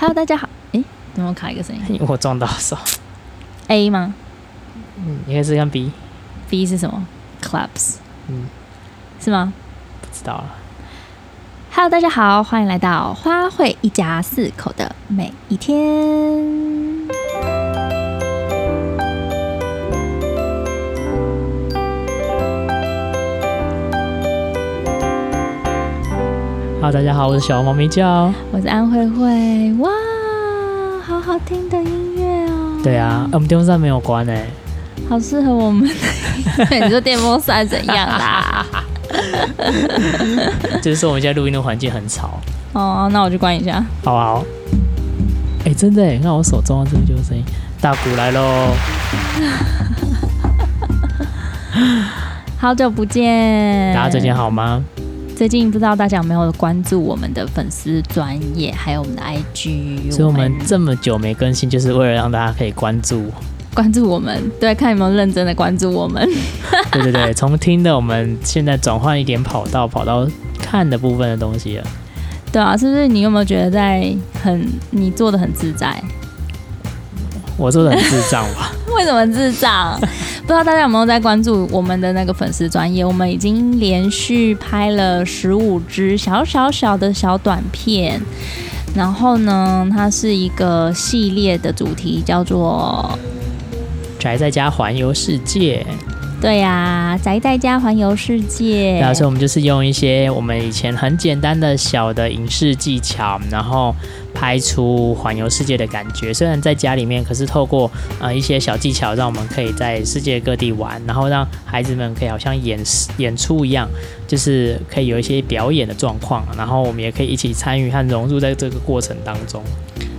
Hello，大家好。诶，怎么卡一个声音？我撞到手。A 吗？嗯，应该是跟 B。B 是什么？Claps。嗯，是吗？不知道了。Hello，大家好，欢迎来到花卉一家四口的每一天。好，大家好，我是小猫咪叫，我是安慧慧。哇，好好听的音乐哦。对啊，我们电风扇没有关哎，好适合我们。你说电风扇怎样啦？就是说我们现在录音的环境很吵。哦，那我去关一下。好好。哎，真的哎，你看我手中的这个就是声音，大鼓来喽。好久不见，大家最近好吗？最近不知道大家有没有关注我们的粉丝专业，还有我们的 IG。所以我们这么久没更新，就是为了让大家可以关注，关注我们，对，看有没有认真的关注我们。对对对，从听的我们现在转换一点跑道，跑到看的部分的东西了。对啊，是不是你有没有觉得在很你做的很自在？我做的很智障吧？为什么智障？不知道大家有没有在关注我们的那个粉丝专业？我们已经连续拍了十五支小小小的小短片，然后呢，它是一个系列的主题，叫做“宅在家环游世界”。对呀、啊，宅在家环游世界。然后，所以我们就是用一些我们以前很简单的小的影视技巧，然后拍出环游世界的感觉。虽然在家里面，可是透过呃一些小技巧，让我们可以在世界各地玩，然后让孩子们可以好像演演出一样，就是可以有一些表演的状况，然后我们也可以一起参与和融入在这个过程当中。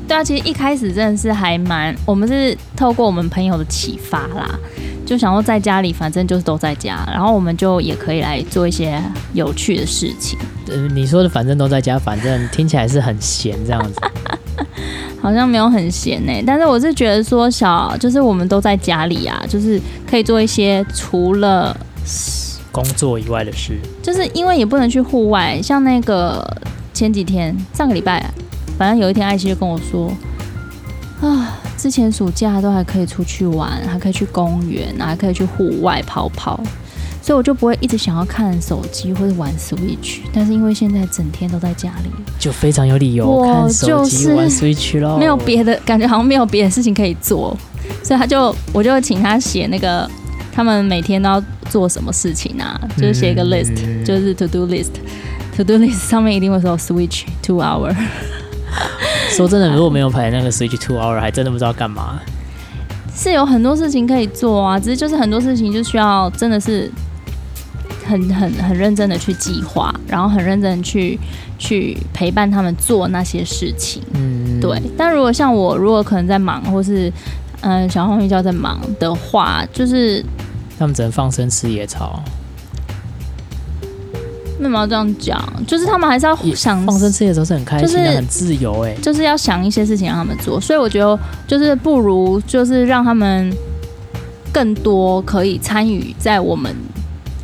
对啊，其实一开始真的是还蛮，我们是透过我们朋友的启发啦。就想说在家里，反正就是都在家，然后我们就也可以来做一些有趣的事情。呃，你说的反正都在家，反正听起来是很闲这样子，好像没有很闲呢。但是我是觉得说小，就是我们都在家里啊，就是可以做一些除了工作以外的事。就是因为也不能去户外，像那个前几天上个礼拜，反正有一天艾希就跟我说啊。之前暑假都还可以出去玩，还可以去公园，还可以去户外跑跑，所以我就不会一直想要看手机或者玩 Switch。但是因为现在整天都在家里，就非常有理由看手机玩 Switch 咯。没有别的感觉，好像没有别的事情可以做，所以他就我就请他写那个他们每天都要做什么事情啊，就是写一个 list，嗯，就是 to do list，to do list 上面一定会说 Switch two hour。说真的，如果没有排那个 Switch Two Hour，还真的不知道干嘛。是有很多事情可以做啊，只是就是很多事情就需要真的是很很很认真的去计划，然后很认真的去去陪伴他们做那些事情。嗯，对。但如果像我，如果可能在忙，或是嗯、呃、小红玉叫在忙的话，就是他们只能放生吃野草。为什么要这样讲？就是他们还是要想放生吃的时候是很开心的，就是、很自由哎，就是要想一些事情让他们做。所以我觉得，就是不如就是让他们更多可以参与在我们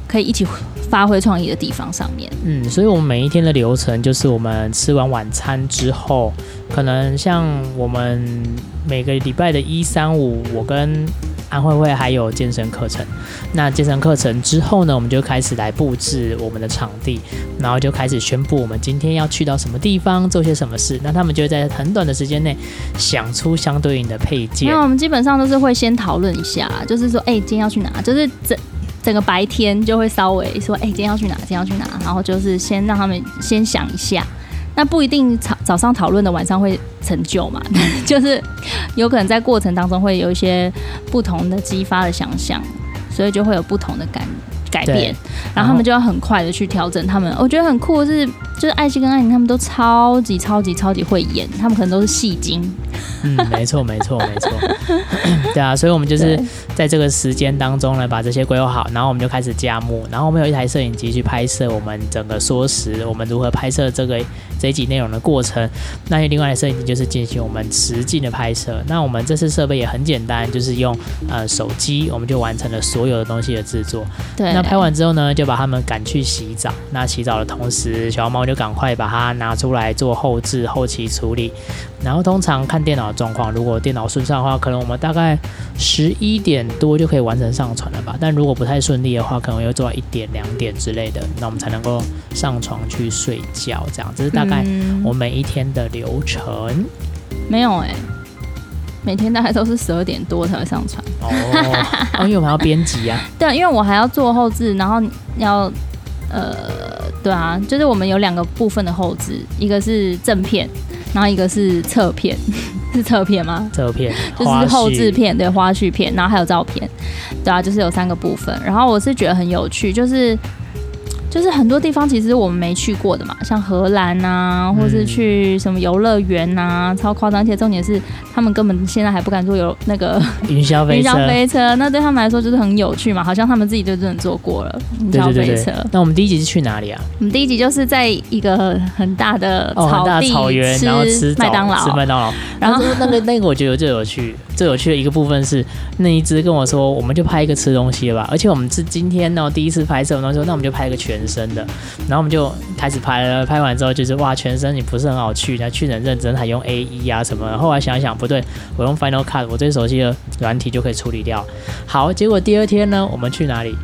可以一起发挥创意的地方上面。嗯，所以我们每一天的流程就是，我们吃完晚餐之后，可能像我们每个礼拜的一三五，我跟安慧慧还有健身课程，那健身课程之后呢，我们就开始来布置我们的场地，然后就开始宣布我们今天要去到什么地方，做些什么事。那他们就会在很短的时间内想出相对应的配件。那我们基本上都是会先讨论一下，就是说，哎、今天要去哪？就是整整个白天就会稍微说，哎、今天要去哪？今天要去哪？然后就是先让他们先想一下。那不一定早早上讨论的晚上会成就嘛，就是有可能在过程当中会有一些不同的激发的想象，所以就会有不同的改改变，然后他们就要很快的去调整他们。我觉得很酷的是，就是艾希跟艾宁他们都超级超级超级会演，他们可能都是戏精，嗯，没错，没错，没错。对啊，所以我们就是在这个时间当中呢，把这些规划好，然后我们就开始加幕，然后我们有一台摄影机去拍摄我们整个缩时，我们如何拍摄这个这一集内容的过程。那另外的摄影机就是进行我们实际的拍摄。那我们这次设备也很简单，就是用呃手机，我们就完成了所有的东西的制作。对。那拍完之后呢，就把他们赶去洗澡。那洗澡的同时，小猫就赶快把它拿出来做后置、后期处理。然后通常看电脑的状况，如果电脑顺畅的话，可能我们大概十一点多就可以完成上传了吧。但如果不太顺利的话，可能要做到一点、两点之类的，那我们才能够上床去睡觉。这样，这是大概我每一天的流程。嗯、没有哎、欸，每天大概都是十二点多才会上传。哦，哦，因为我们要编辑啊。对，因为我还要做后置，然后要呃，对啊，就是我们有两个部分的后置，一个是正片。然后一个是侧片，是侧片吗？侧片 就是后置片，对，花絮片，然后还有照片，对啊，就是有三个部分。然后我是觉得很有趣，就是。就是很多地方其实我们没去过的嘛，像荷兰啊，或是去什么游乐园啊，超夸张。而且重点是，他们根本现在还不敢坐有那个 云霄飞车。云霄飞车，那对他们来说就是很有趣嘛，好像他们自己就真的坐过了云霄飞车。对对对对。那我们第一集是去哪里啊？我们第一集就是在一个很大的草地，哦、草原，然后吃麦当劳，吃麦当劳。然后那个那个我觉得最有趣，最有趣的一个部分是，那一只跟我说，我们就拍一个吃东西的吧。而且我们是今天呢第一次拍摄，我说那我们就拍一个全。身的，然后我们就开始拍了。拍完之后就是哇，全身你不是很好去，然后去很认真，还用 AE 啊什么的。后来想想不对，我用 Final Cut，我最熟悉的软体就可以处理掉。好，结果第二天呢，我们去哪里？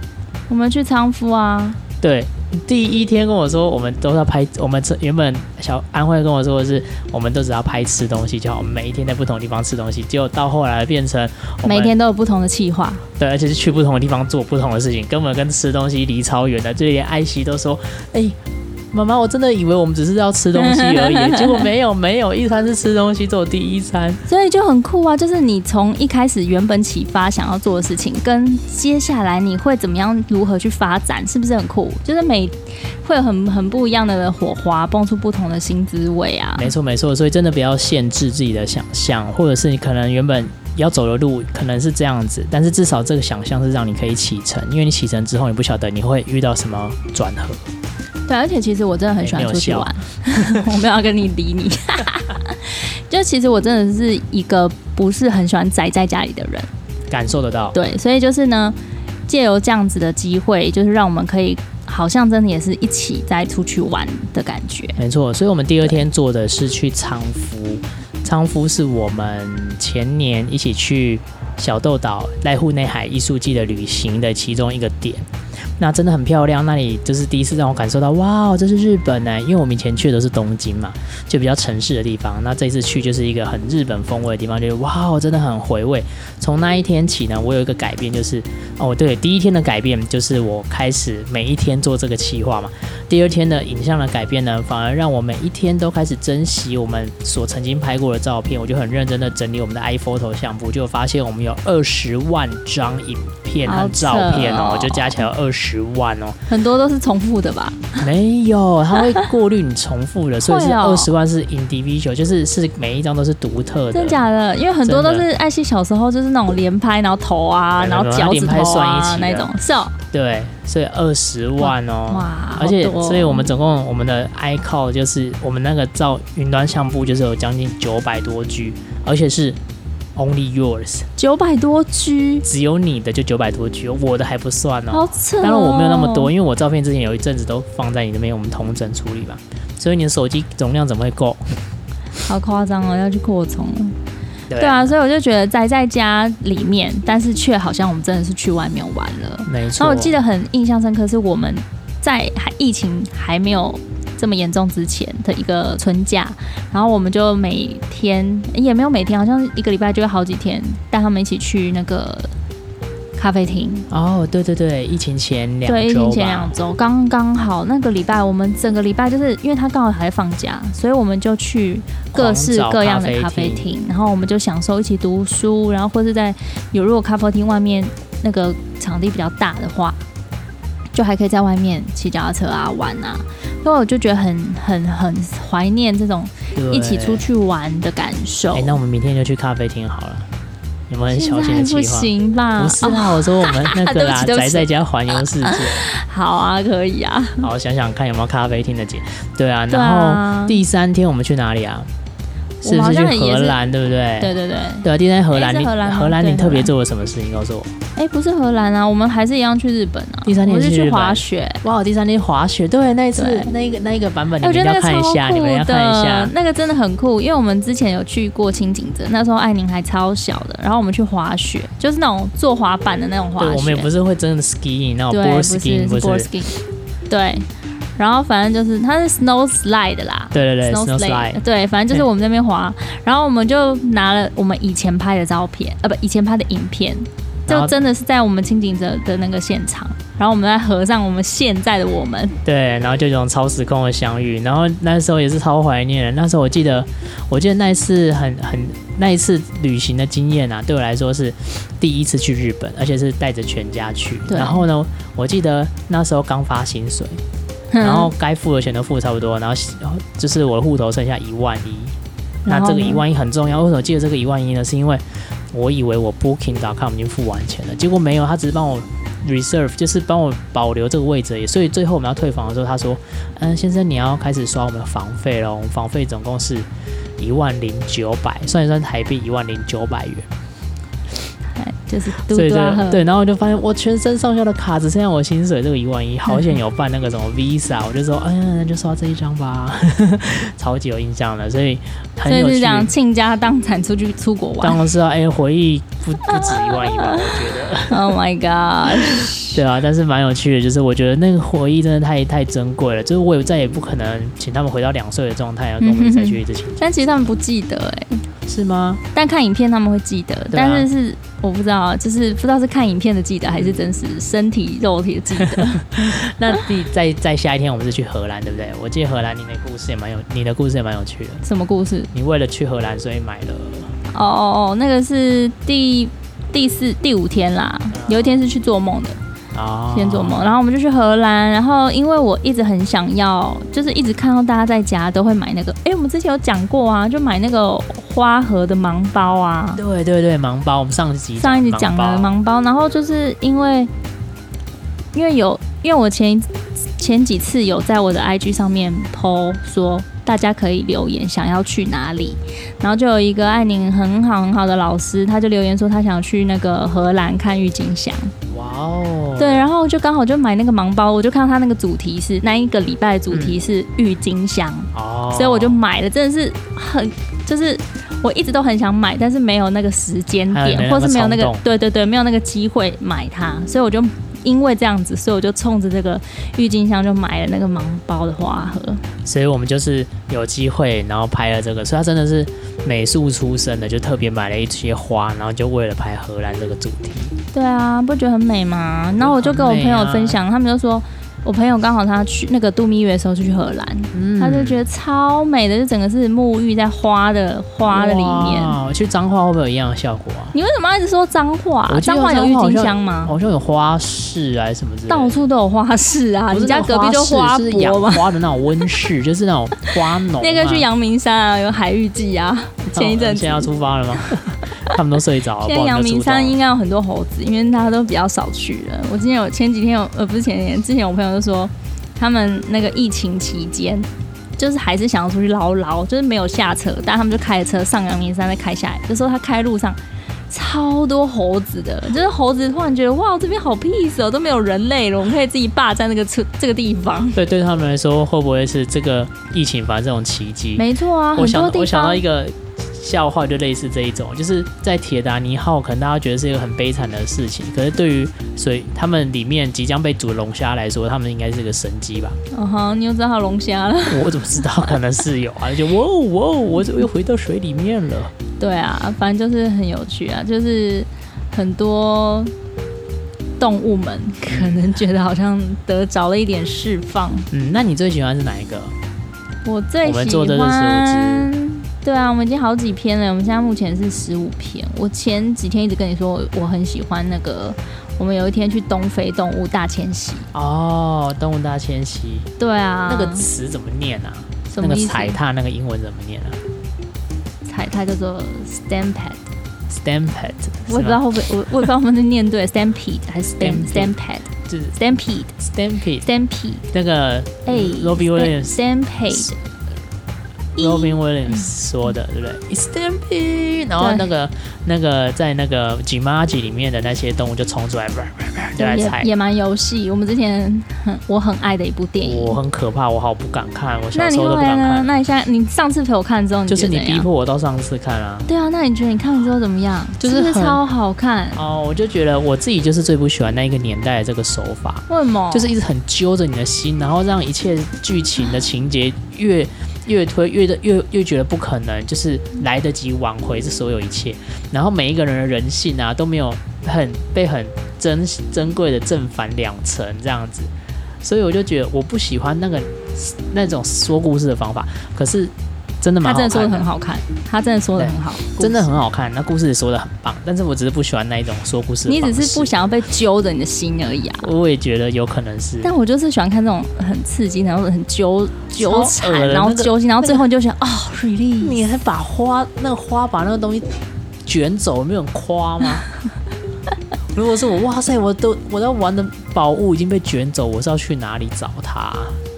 我们去仓敷啊。对。第一天跟我说，我们都要拍。我们这原本小安慧跟我说的是，我们都只要拍吃东西就好。我们每一天在不同的地方吃东西，结果到后来变成每天都有不同的计划。对，而且是去不同的地方做不同的事情，根本跟吃东西离超远的。就连艾希都说：“哎、欸。”妈妈，我真的以为我们只是要吃东西而已，结果没有没有，一餐是吃东西做第一餐，所以就很酷啊！就是你从一开始原本启发想要做的事情，跟接下来你会怎么样如何去发展，是不是很酷？就是每会有很很不一样的火花，蹦出不同的新滋味啊！没错没错，所以真的不要限制自己的想象，或者是你可能原本要走的路可能是这样子，但是至少这个想象是让你可以启程，因为你启程之后，你不晓得你会遇到什么转合。对，而且其实我真的很喜欢出去玩，欸、我没有要跟你理你。就其实我真的是一个不是很喜欢宅在家里的人，感受得到。对，所以就是呢，借由这样子的机会，就是让我们可以好像真的也是一起在出去玩的感觉。没错，所以我们第二天做的是去仓敷，仓敷是我们前年一起去小豆岛濑户内海艺术季的旅行的其中一个点。那真的很漂亮，那里就是第一次让我感受到，哇，这是日本呢！因为我们以前去的都是东京嘛，就比较城市的地方。那这一次去就是一个很日本风味的地方，就是哇，真的很回味。从那一天起呢，我有一个改变，就是哦，对，第一天的改变就是我开始每一天做这个企划嘛。第二天的影像的改变呢，反而让我每一天都开始珍惜我们所曾经拍过的照片。我就很认真的整理我们的 iPhoto 相簿，就发现我们有二十万张影片和照片哦，就加起来二十。十万哦，很多都是重复的吧？没有，它会过滤你重复的，所以是二十万是 individual，就是是每一张都是独特的。真假的？因为很多都是艾希小时候就是那种连拍，然后头啊，然后脚趾头啊那种，是哦。对，所以二十万哦，哇！而且，所以我们总共我们的 iCloud 就是我们那个照云端相簿就是有将近九百多 G，而且是。Only yours，九百多 G，只有你的就九百多 G，我的还不算哦。好扯哦。当然我没有那么多，因为我照片之前有一阵子都放在你那边，我们同整处理吧。所以你的手机容量怎么会够？好夸张哦，要去扩充了。对啊。对啊，所以我就觉得宅在家里面，但是却好像我们真的是去外面玩了。没错。然后我记得很印象深刻，是我们在还疫情还没有。这么严重之前的一个春假，然后我们就每天也没有每天，好像一个礼拜就会好几天带他们一起去那个咖啡厅。哦，对对对，疫情前两周，对，疫情前两周刚刚好那个礼拜，我们整个礼拜就是因为他刚好还在放假，所以我们就去各式各样的咖啡厅，然后我们就享受一起读书，然后或是在有如果咖啡厅外面那个场地比较大的话，就还可以在外面骑脚踏车啊玩啊。因为我就觉得很很很怀念这种一起出去玩的感受。哎，那我们明天就去咖啡厅好了。有没有很小心的计划？不行吧？不是啊，我说我们那个啦，宅在家环游世界。好啊，可以啊。好，想想看有没有咖啡厅的姐。对啊，然后第三天我们去哪里啊？是不是去荷兰，对不对？对对对。对啊，今天荷兰，你荷兰你特别做了什么事情？告诉我。哎，不是荷兰啊，我们还是一样去日本啊。第三天是去滑雪。哇，第三天滑雪，对，那一次那个那一个版本，你们要看一下，你们要看一下，那个真的很酷，因为我们之前有去过轻井镇，那时候艾宁还超小的，然后我们去滑雪，就是那种坐滑板的那种滑雪。我们也不是会真的 skiing 那种 board skiing，不是。对。然后反正就是它是 snow slide 啦，对对对，snow slide，对，反正就是我们那边滑，然后我们就拿了我们以前拍的照片，呃，不，以前拍的影片，就真的是在我们轻井泽的那个现场，然后我们在合上我们现在的我们，对，然后就这种超时空的相遇，然后那时候也是超怀念的，那时候我记得，我记得那一次很很那一次旅行的经验啊，对我来说是第一次去日本，而且是带着全家去，然后呢，我记得那时候刚发薪水。然后该付的钱都付差不多，然后就是我的户头剩下一万一，那这个一万一很重要。为什么记得这个一万一呢？是因为我以为我 Booking.com 已经付完钱了，结果没有，他只是帮我 reserve，就是帮我保留这个位置。所以最后我们要退房的时候，他说：“嗯，先生，你要开始刷我们的房费了。我们房费总共是一万零九百，算一算台币一万零九百元。”就是对对对，然后我就发现我全身上下的卡只剩下我薪水这个一万一，好险有办那个什么 Visa，我就说，哎呀，那就刷这一张吧，超级有印象的，所以很有趣。所以是想倾家荡产出去出国玩，当然是啊，哎，回忆不不止一万一吧，我觉得。Oh my god！对啊，但是蛮有趣的，就是我觉得那个回忆真的太太珍贵了，就是我也再也不可能请他们回到两岁的状态，要跟我们再去一次亲。但其实他们不记得哎。是吗？但看影片他们会记得，啊、但是是我不知道，就是不知道是看影片的记得，还是真实身体肉体的记得。那第在在下一天我们是去荷兰，对不对？我记得荷兰你的故事也蛮有，你的故事也蛮有趣的。什么故事？你为了去荷兰，所以买了？哦哦哦，那个是第第四第五天啦，有一天是去做梦的。哦，先做梦，然后我们就去荷兰，然后因为我一直很想要，就是一直看到大家在家都会买那个，哎，我们之前有讲过啊，就买那个花盒的盲包啊。对对对，盲包，我们上一集上一集讲了盲包，然后就是因为因为有，因为我前前几次有在我的 IG 上面 po 说。大家可以留言想要去哪里，然后就有一个爱宁很好很好的老师，他就留言说他想去那个荷兰看郁金香。哇哦！对，然后就刚好就买那个盲包，我就看到他那个主题是那一个礼拜的主题是郁金香哦，嗯、所以我就买了，真的是很就是我一直都很想买，但是没有那个时间点，或是没有那个对对对，没有那个机会买它，所以我就。因为这样子，所以我就冲着这个郁金香就买了那个盲包的花盒。所以我们就是有机会，然后拍了这个。所以他真的是美术出身的，就特别买了一些花，然后就为了拍荷兰这个主题。对啊，不觉得很美吗？然后我就跟我朋友分享，他们就说。我朋友刚好他去那个度蜜月的时候就去荷兰，嗯、他就觉得超美的，就整个是沐浴在花的花的里面。去脏话会不会有一样的效果啊？你为什么要一直说脏话？脏话有郁金香吗？好像有花市啊什么之类的。到处都有花市啊！你家隔壁就花博养花的那种温室，就是那种花农、啊。那个去阳明山啊，有海芋季啊。前一阵子。现在要出发了吗？他们都睡着了。现在阳明山应该有很多猴子，因为大家都比较少去了。我今天有前几天有呃不是前几天，之前我朋友就说，他们那个疫情期间，就是还是想要出去捞捞，就是没有下车，但他们就开着车上阳明山再开下来。就说他开路上超多猴子的，就是猴子突然觉得哇这边好 peace 哦，都没有人类了，我们可以自己霸占那个车这个地方。对，对他们来说会不会是这个疫情反正这种奇迹？没错啊，我想我想到一个。笑话就类似这一种，就是在铁达尼号，可能大家觉得是一个很悲惨的事情，可是对于水他们里面即将被煮的龙虾来说，他们应该是个神机吧？哦哈，你又知道龙虾了？我怎么知道？可能是有啊，就哇哦哇哦，我怎么又回到水里面了？对啊，反正就是很有趣啊，就是很多动物们可能觉得好像得着了一点释放。嗯，那你最喜欢是哪一个？我最喜欢。对啊，我们已经好几篇了。我们现在目前是十五篇。我前几天一直跟你说，我很喜欢那个我们有一天去东非动物大迁徙。哦，动物大迁徙。对啊。那个词怎么念啊？那个踩踏那个英文怎么念啊？踩踏叫做 stampede。stampede。我也不知道会不会，我我也不知道我们是念对 stampede 还是 stamp stampede。就是 stampede stampede stampede 那个哎，Robbie Williams stampede。Robin Williams 说的，对不对？Stampede，然后那个那个在那个 Jumanji 里面的那些动物就冲出来，就来踩。野蛮游戏，我们之前很我很爱的一部电影。我很可怕，我好不敢看，我小时候都不敢看。那你现在你上次陪我看之后，就是你逼迫我到上次看啊。对啊，那你觉得你看了之后怎么样？就是超好看哦。我就觉得我自己就是最不喜欢那一个年代的这个手法。为什么？就是一直很揪着你的心，然后让一切剧情的情节越。越推越的越越觉得不可能，就是来得及挽回这所有一切，然后每一个人的人性啊都没有很被很珍珍贵的正反两层这样子，所以我就觉得我不喜欢那个那种说故事的方法，可是。真的吗？他真的说的很好看，他真的说的很好，真的很好看。那故事说的很棒，但是我只是不喜欢那一种说故事。你只是不想要被揪着你的心而已啊。我也觉得有可能是，但我就是喜欢看这种很刺激，然后很纠纠缠，然后揪心，然后最后你就想，哦，release。你还把花那个花把那个东西卷走，没有很夸吗？如果是我，哇塞，我都我要玩的宝物已经被卷走，我是要去哪里找它？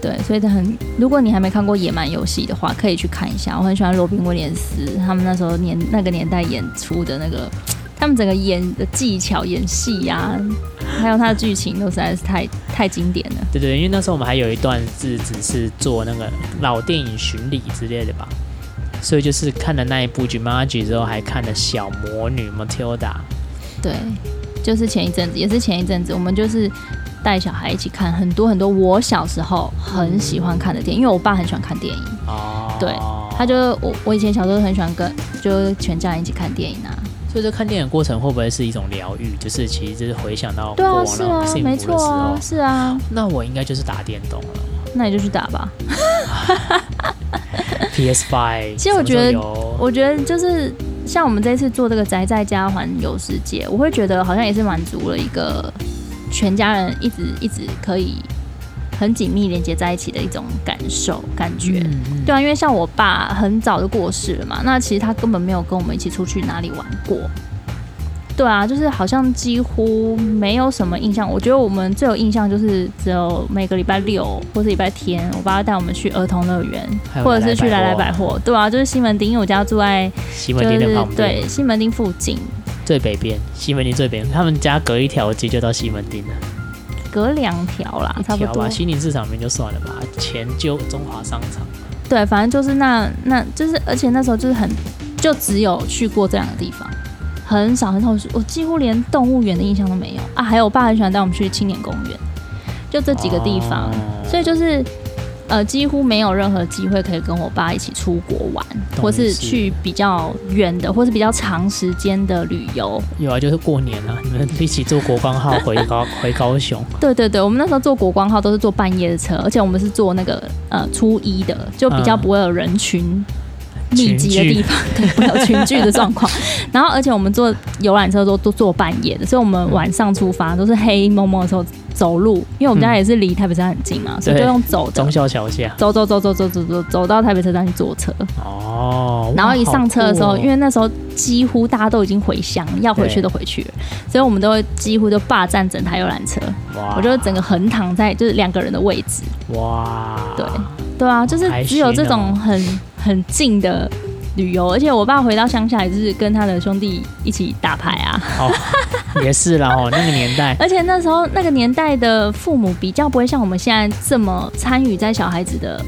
对，所以他很，如果你还没看过《野蛮游戏》的话，可以去看一下。我很喜欢罗宾威廉斯他们那时候年那个年代演出的那个，他们整个演的技巧、演戏呀、啊，还有他的剧情都实在是太太经典了。对对，因为那时候我们还有一段日子是做那个老电影巡礼之类的吧，所以就是看了那一部《Jumanji》之后，还看了《小魔女 Matilda》。对。就是前一阵子，也是前一阵子，我们就是带小孩一起看很多很多我小时候很喜欢看的电影，因为我爸很喜欢看电影。哦。对，他就我我以前小时候很喜欢跟就全家人一起看电影啊。所以这看电影过程会不会是一种疗愈？就是其实就是回想到过往那种幸福的时候。对啊，是啊，没错啊，是啊。那我应该就是打电动了。那你就去打吧。PS Five。其实我觉得，我觉得就是。像我们这次做这个宅在家环游世界，我会觉得好像也是满足了一个全家人一直一直可以很紧密连接在一起的一种感受感觉。嗯嗯。对啊，因为像我爸很早就过世了嘛，那其实他根本没有跟我们一起出去哪里玩过。对啊，就是好像几乎没有什么印象。我觉得我们最有印象就是只有每个礼拜六或是礼拜天，我爸带我们去儿童乐园，或者是去来来百货。对啊，就是西门町，因为我家住在西门町的旁边，对，西门町附近最北边，西门町最北边，他们家隔一条街就到西门町了，隔两条啦，差不多。西宁市场边就算了吧，前就中华商场。对，反正就是那那就是，而且那时候就是很就只有去过这两个地方。很少很少，我几乎连动物园的印象都没有啊！还有我爸很喜欢带我们去青年公园，就这几个地方，哦、所以就是呃几乎没有任何机会可以跟我爸一起出国玩，或是去比较远的，或是比较长时间的旅游。有啊，就是过年了，你们一起坐国光号回高 回高雄。对对对，我们那时候坐国光号都是坐半夜的车，而且我们是坐那个呃初一的，就比较不会有人群。嗯密集的地方，对，会有群聚的状况。然后，而且我们坐游览车都都坐半夜的，所以我们晚上出发都是黑蒙蒙的时候走路，因为我们家也是离台北车站很近嘛，所以就用走。中孝桥下。走走走走走走走，走到台北车站去坐车。哦。然后一上车的时候，因为那时候几乎大家都已经回乡，要回去都回去了，所以我们都会几乎就霸占整台游览车。哇。我就整个横躺在就是两个人的位置。哇。对。对啊，就是只有这种很很近的。旅游，而且我爸回到乡下也是跟他的兄弟一起打牌啊。哦，也是啦哦，那个年代，而且那时候那个年代的父母比较不会像我们现在这么参与在小孩子的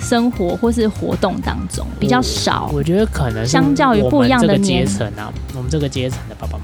生活或是活动当中，比较少。我觉得可能相较于不一样的阶层啊，我们这个阶层的爸爸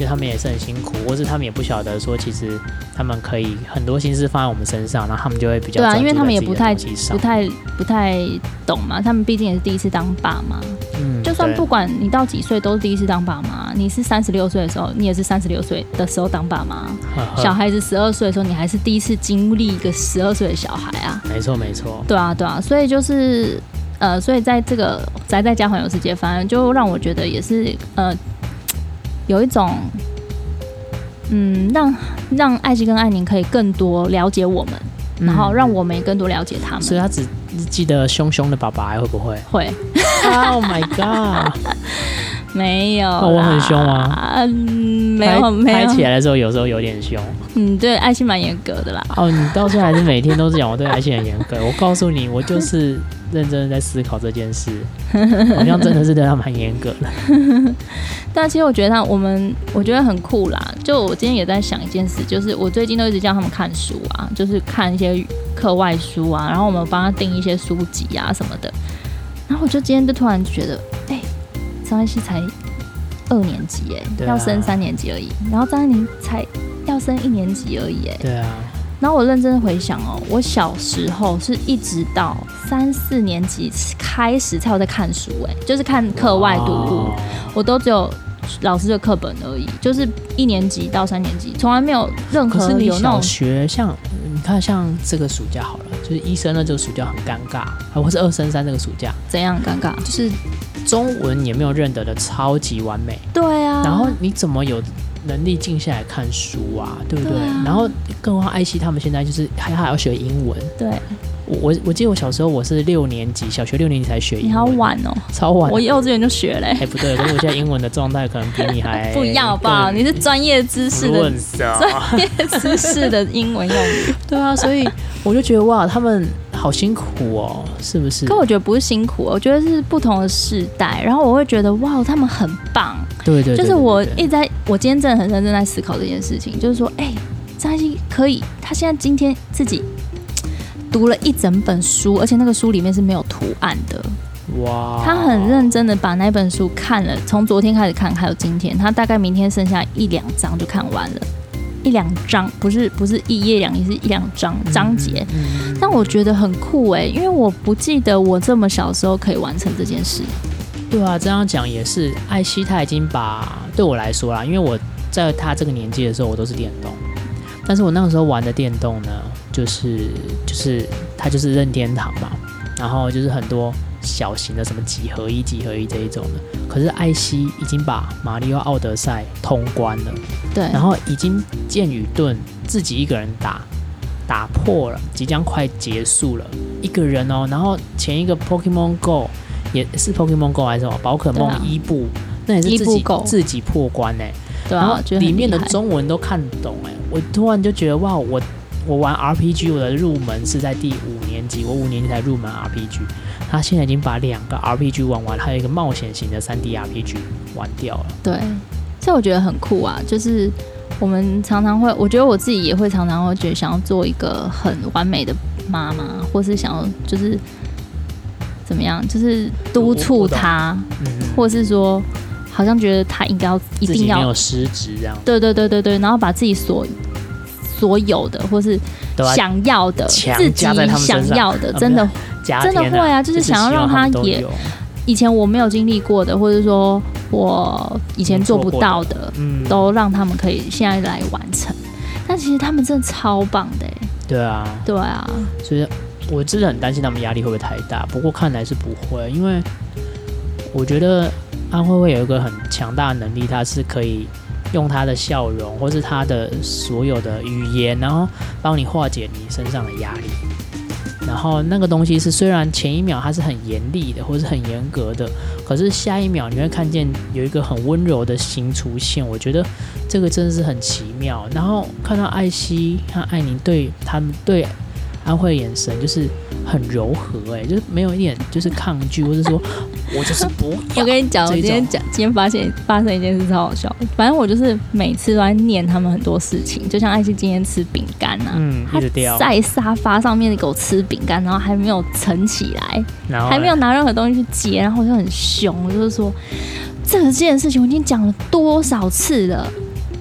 妈妈。就他们也是很辛苦，或是他们也不晓得说，其实他们可以很多心思放在我们身上，然后他们就会比较对啊，因为他们也不太不太不太懂嘛，他们毕竟也是第一次当爸妈。嗯，就算不管你到几岁，都是第一次当爸妈。你是三十六岁的时候，你也是三十六岁的时候当爸妈。小孩子十二岁的时候，你还是第一次经历一个十二岁的小孩啊。没错，没错。对啊，对啊，所以就是呃，所以在这个宅在家环游世界，反正就让我觉得也是呃。有一种嗯，让让艾希跟艾宁可以更多了解我们，嗯、然后让我们也更多了解他们。所以他只记得凶凶的爸爸，会不会？会。Oh my god！没有，我很凶吗。嗯，没有，没有。拍起来的时候，有时候有点凶。嗯，对，艾希蛮严格的啦。哦，你到现在还是每天都是讲我对艾希很严格。我告诉你，我就是认真的在思考这件事，好像真的是对他蛮严格的。但其实我觉得他，我们我觉得很酷啦。就我今天也在想一件事，就是我最近都一直叫他们看书啊，就是看一些课外书啊，然后我们帮他订一些书籍啊什么的。然后我就今天就突然觉得，哎、欸。张艾希才二年级哎，啊、要升三年级而已。然后张安宁才要升一年级而已哎。对啊。然后我认真的回想哦，我小时候是一直到三四年级开始才有在看书哎，就是看课外读物，我都只有老师的课本而已，就是一年级到三年级，从来没有任何有那种学像你看像这个暑假好了，就是一升的这个暑假很尴尬，或是二升三这个暑假怎样尴尬？就是。中文也没有认得的超级完美，对啊，然后你怎么有能力静下来看书啊？对不对？对啊、然后更何况艾希他们现在就是还还要学英文，对。我我记得我小时候我是六年级，小学六年级才学英文，你好晚哦，超晚。我幼稚园就学嘞。哎，不对，可是我现在英文的状态可能比你还 不一样，好不好？你是专业知识的专业知识的英文用语。对啊，所以我就觉得哇，他们好辛苦哦，是不是？可我觉得不是辛苦，我觉得是不同的世代。然后我会觉得哇，他们很棒。对对，就是我一直在，我今天真的很认真在思考这件事情，就是说，哎，张艾希可以，他现在今天自己。读了一整本书，而且那个书里面是没有图案的。哇！他很认真的把那本书看了，从昨天开始看，还有今天，他大概明天剩下一两章就看完了，一两章不是不是一页两页，是一两章章节。嗯、但我觉得很酷哎，因为我不记得我这么小时候可以完成这件事。对啊，这样讲也是。艾希他已经把对我来说啦，因为我在他这个年纪的时候，我都是电动。但是我那个时候玩的电动呢，就是就是他就是任天堂嘛，然后就是很多小型的什么几合一、几合一这一种的。可是艾希已经把马里奥奥德赛通关了，对，然后已经剑与盾自己一个人打，打破了，即将快结束了，一个人哦。然后前一个 Pokemon Go 也是 Pokemon Go 还是什么宝可梦伊布，啊、那也是自己自己破关呢。对啊，然后里面的中文都看懂哎，我突然就觉得哇，我我玩 RPG 我的入门是在第五年级，我五年级才入门 RPG，他现在已经把两个 RPG 玩完，还有一个冒险型的 3D RPG 玩掉了。对，所以我觉得很酷啊，就是我们常常会，我觉得我自己也会常常会觉得想要做一个很完美的妈妈，或是想要就是怎么样，就是督促他，嗯、或是说。好像觉得他应该要一定要没有失职这样，对对对对对，然后把自己所所有的或是想要的自己想要的，真的真的会啊，就是想要让他也以前我没有经历过的，或者说我以前做不到的，嗯，都让他们可以现在来完成。但其实他们真的超棒的，对啊，对啊，所以我真的很担心他们压力会不会太大，不过看来是不会，因为我觉得。安慧慧有一个很强大的能力，他是可以用他的笑容，或是他的所有的语言，然后帮你化解你身上的压力。然后那个东西是，虽然前一秒他是很严厉的，或是很严格的，可是下一秒你会看见有一个很温柔的心出现。我觉得这个真的是很奇妙。然后看到艾希和艾宁对他们对安慧的眼神，就是。很柔和哎、欸，就是没有一点就是抗拒，或者说 我就是不。我跟你讲，我今天讲，今天发现发生一件事超好笑。反正我就是每次都在念他们很多事情，就像艾希今天吃饼干呐，嗯，一直掉，在沙发上面的狗吃饼干，然后还没有盛起来，然后还没有拿任何东西去接，然后我就很凶，我就是说这个这件事情我已经讲了多少次了，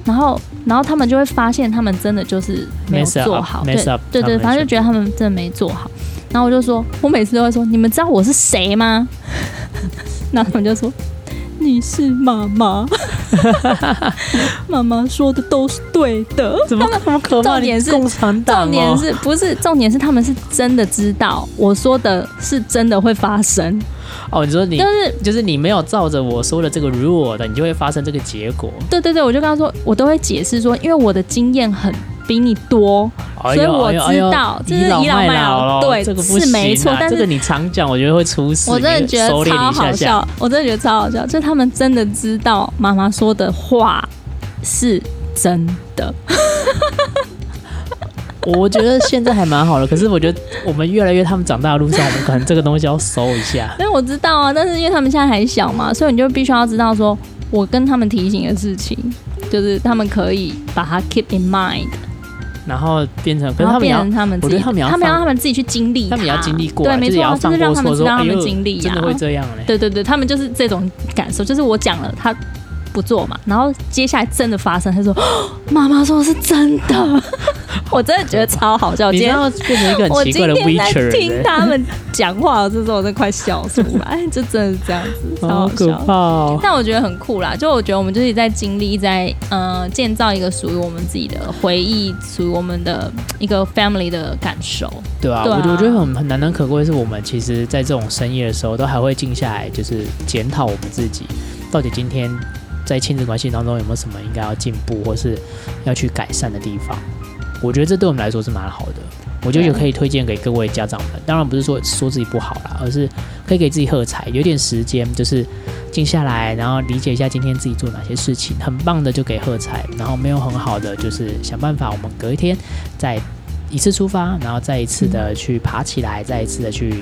然后然后他们就会发现他们真的就是没有做好，对对对，反正就觉得他们真的没做好。然后我就说，我每次都会说，你们知道我是谁吗？然后他们就说，是妈妈，妈妈说的都是对的。怎么那么可怕？重点是共产党哦，重点是不是重点是他们是真的知道我说的是真的会发生。哦，你说你就是就是你没有照着我说的这个 rule 的，你就会发生这个结果。对对对，我就跟他说，我都会解释说，因为我的经验很比你多，哎、所以我知道这是倚老卖老，对，这个不、啊、是没错。但是这个你常讲，我觉得会出事。我真的觉得超好笑，我真的觉得超好笑，就他们真的知道妈妈说的话是真的。我觉得现在还蛮好的，可是我觉得我们越来越他们长大的路上，我们可能这个东西要收一下。因为我知道啊，但是因为他们现在还小嘛，所以你就必须要知道说，我跟他们提醒的事情，就是他们可以把它 keep in mind，然后变成，然后变成他们自己，他们要他们要他们自己去经历，他们也要经历过，对，没错，就是让他们知道他们经历呀，真的会这样嘞，对对对，他们就是这种感受，就是我讲了他。不做嘛，然后接下来真的发生，他说：“ 妈妈说的是真的。” 我真的觉得超好笑。你要变成一个很奇怪的 witcher，我今天在听他们讲话的时候，我真的快笑出来，就真的是这样子，超好笑。好可怕哦。但我觉得很酷啦，就我觉得我们就是在经历，在呃建造一个属于我们自己的回忆，属于我们的一个 family 的感受。对啊，对啊，我我觉得很很难能可贵是，我们其实在这种深夜的时候，都还会静下来，就是检讨我们自己，到底今天。在亲子关系当中有没有什么应该要进步或是要去改善的地方？我觉得这对我们来说是蛮好的。我觉得也可以推荐给各位家长们。当然不是说说自己不好啦，而是可以给自己喝彩，有点时间就是静下来，然后理解一下今天自己做哪些事情，很棒的就给喝彩，然后没有很好的就是想办法，我们隔一天再一次出发，然后再一次的去爬起来，再一次的去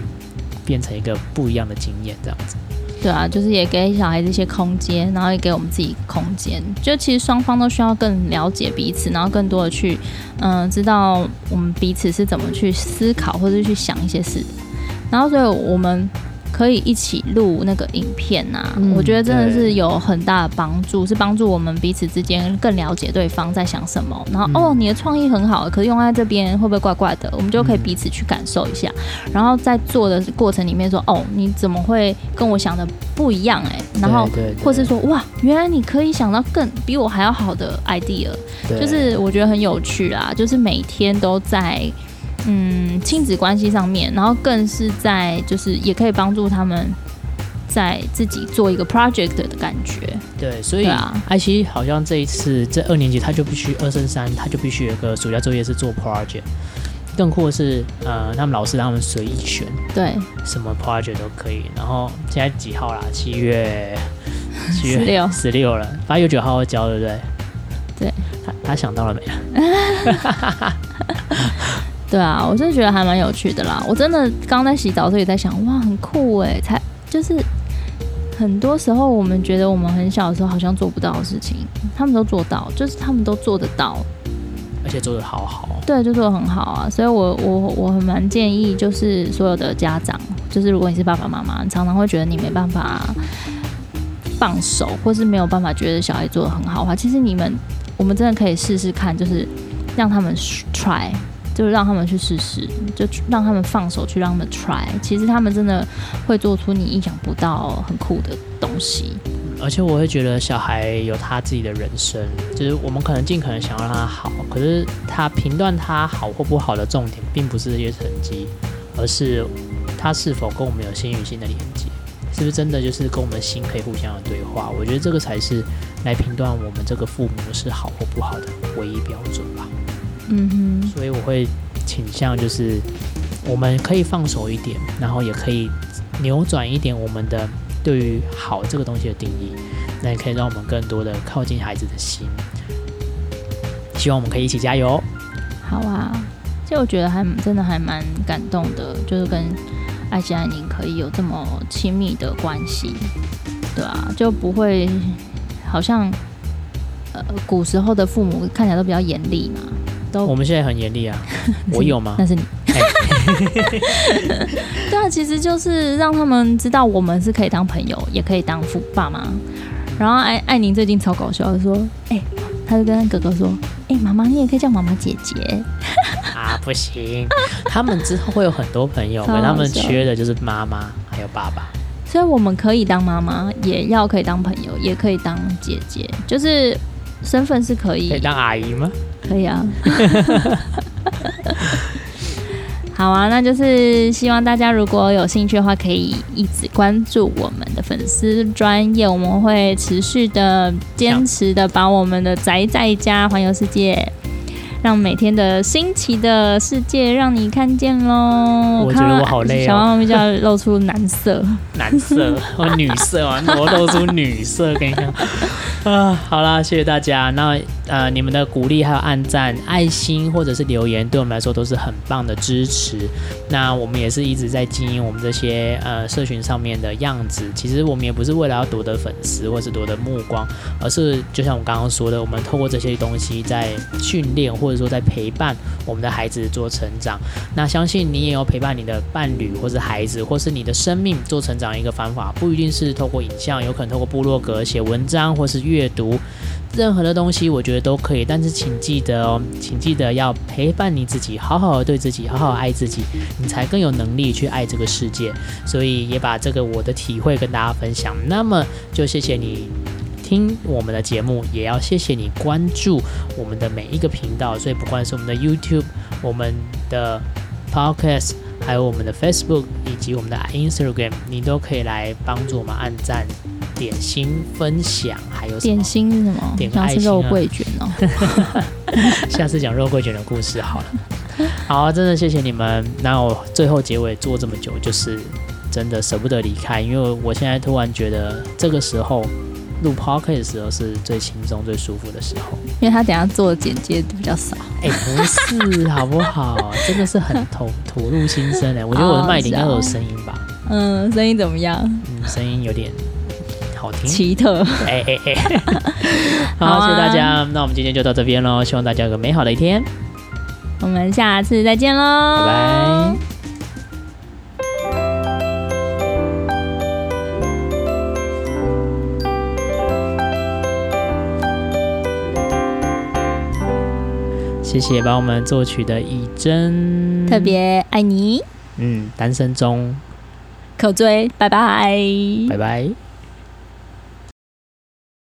变成一个不一样的经验，这样子。对啊，就是也给小孩子一些空间，然后也给我们自己空间。就其实双方都需要更了解彼此，然后更多的去，嗯、知道我们彼此是怎么去思考或者去想一些事。然后，所以我们。可以一起录那个影片呐、啊，嗯、我觉得真的是有很大的帮助，是帮助我们彼此之间更了解对方在想什么。然后、嗯、哦，你的创意很好，可是用在这边会不会怪怪的？我们就可以彼此去感受一下。嗯、然后在做的过程里面说，哦，你怎么会跟我想的不一样、欸？哎，然后或是说，哇，原来你可以想到更比我还要好的 idea，就是我觉得很有趣啦，就是每天都在。嗯，亲子关系上面，然后更是在就是也可以帮助他们在自己做一个 project 的感觉。对，所以啊，艾希好像这一次这二年级他就必须二升三，他就必须有个暑假作业是做 project。更酷的是，呃，他们老师让他们随意选，对，什么 project 都可以。然后现在几号啦？七月 七月十六十六了，八月九号要交，对不对？对，他他想到了没啊？对啊，我真的觉得还蛮有趣的啦。我真的刚在洗澡的时候也在想，哇，很酷哎！才就是很多时候我们觉得我们很小的时候好像做不到的事情，他们都做到，就是他们都做得到，而且做得好好。对，就做得很好啊。所以我我我很蛮建议，就是所有的家长，就是如果你是爸爸妈妈，你常常会觉得你没办法放手，或是没有办法觉得小孩做得很好的话，其实你们我们真的可以试试看，就是让他们 try。就是让他们去试试，就让他们放手去让他们 try。其实他们真的会做出你意想不到很酷的东西。而且我会觉得小孩有他自己的人生，就是我们可能尽可能想要让他好，可是他评断他好或不好的重点，并不是这些成绩，而是他是否跟我们有心与心的连接，是不是真的就是跟我们心可以互相的对话？我觉得这个才是来评断我们这个父母是好或不好的唯一标准吧。嗯哼，所以我会倾向就是，我们可以放手一点，然后也可以扭转一点我们的对于好这个东西的定义，那也可以让我们更多的靠近孩子的心。希望我们可以一起加油。好啊，其实我觉得还真的还蛮感动的，就是跟艾希、艾宁可以有这么亲密的关系，对啊，就不会好像呃古时候的父母看起来都比较严厉嘛。都我们现在很严厉啊，我有吗？那是你。对啊，其实就是让他们知道我们是可以当朋友，也可以当父爸妈。然后艾艾宁最近超搞笑的说，哎、欸，他就跟哥哥说，哎、欸，妈妈你也可以叫妈妈姐姐。啊，不行，他们之后会有很多朋友，可他们缺的就是妈妈还有爸爸。所以我们可以当妈妈，也要可以当朋友，也可以当姐姐，就是身份是可以。可以当阿姨吗？可以啊。好啊，那就是希望大家如果有兴趣的话，可以一直关注我们的粉丝专业，我们会持续的坚持的把我们的宅在家环游世界。让每天的新奇的世界让你看见喽！我觉得我好累哦。小猫咪就要露出男色，男色或女色啊，我露出女色给你看。啊，好啦，谢谢大家。那呃，你们的鼓励还有按赞、爱心或者是留言，对我们来说都是很棒的支持。那我们也是一直在经营我们这些呃社群上面的样子。其实我们也不是为了要夺得粉丝或是夺得目光，而是就像我刚刚说的，我们透过这些东西在训练或者说在陪伴我们的孩子做成长，那相信你也有陪伴你的伴侣，或是孩子，或是你的生命做成长一个方法，不一定是透过影像，有可能透过部落格写文章，或是阅阅读，任何的东西，我觉得都可以。但是请记得哦，请记得要陪伴你自己，好好的对自己，好好爱自己，你才更有能力去爱这个世界。所以也把这个我的体会跟大家分享。那么就谢谢你。听我们的节目，也要谢谢你关注我们的每一个频道。所以不管是我们的 YouTube、我们的 Podcast，还有我们的 Facebook 以及我们的 Instagram，你都可以来帮助我们按赞、点心、分享，还有点心是什么？点个爱心啊，肉桂卷哦。下次讲肉桂卷的故事好了。好，真的谢谢你们。那我最后结尾做这么久，就是真的舍不得离开，因为我现在突然觉得这个时候。录 podcast 的时候是最轻松、最舒服的时候，因为他等下做的剪接比较少。哎、欸，不是，好不好？真的是很投 吐露心声哎，我觉得我的麦里应该有声音吧？嗯，声音怎么样？嗯，声音有点好听，奇特。哎哎哎，好，好啊、谢谢大家，那我们今天就到这边喽，希望大家有个美好的一天，我们下次再见喽，拜拜。谢谢帮我们作曲的以真，特别爱你。嗯，单身中，可追，拜拜，拜拜。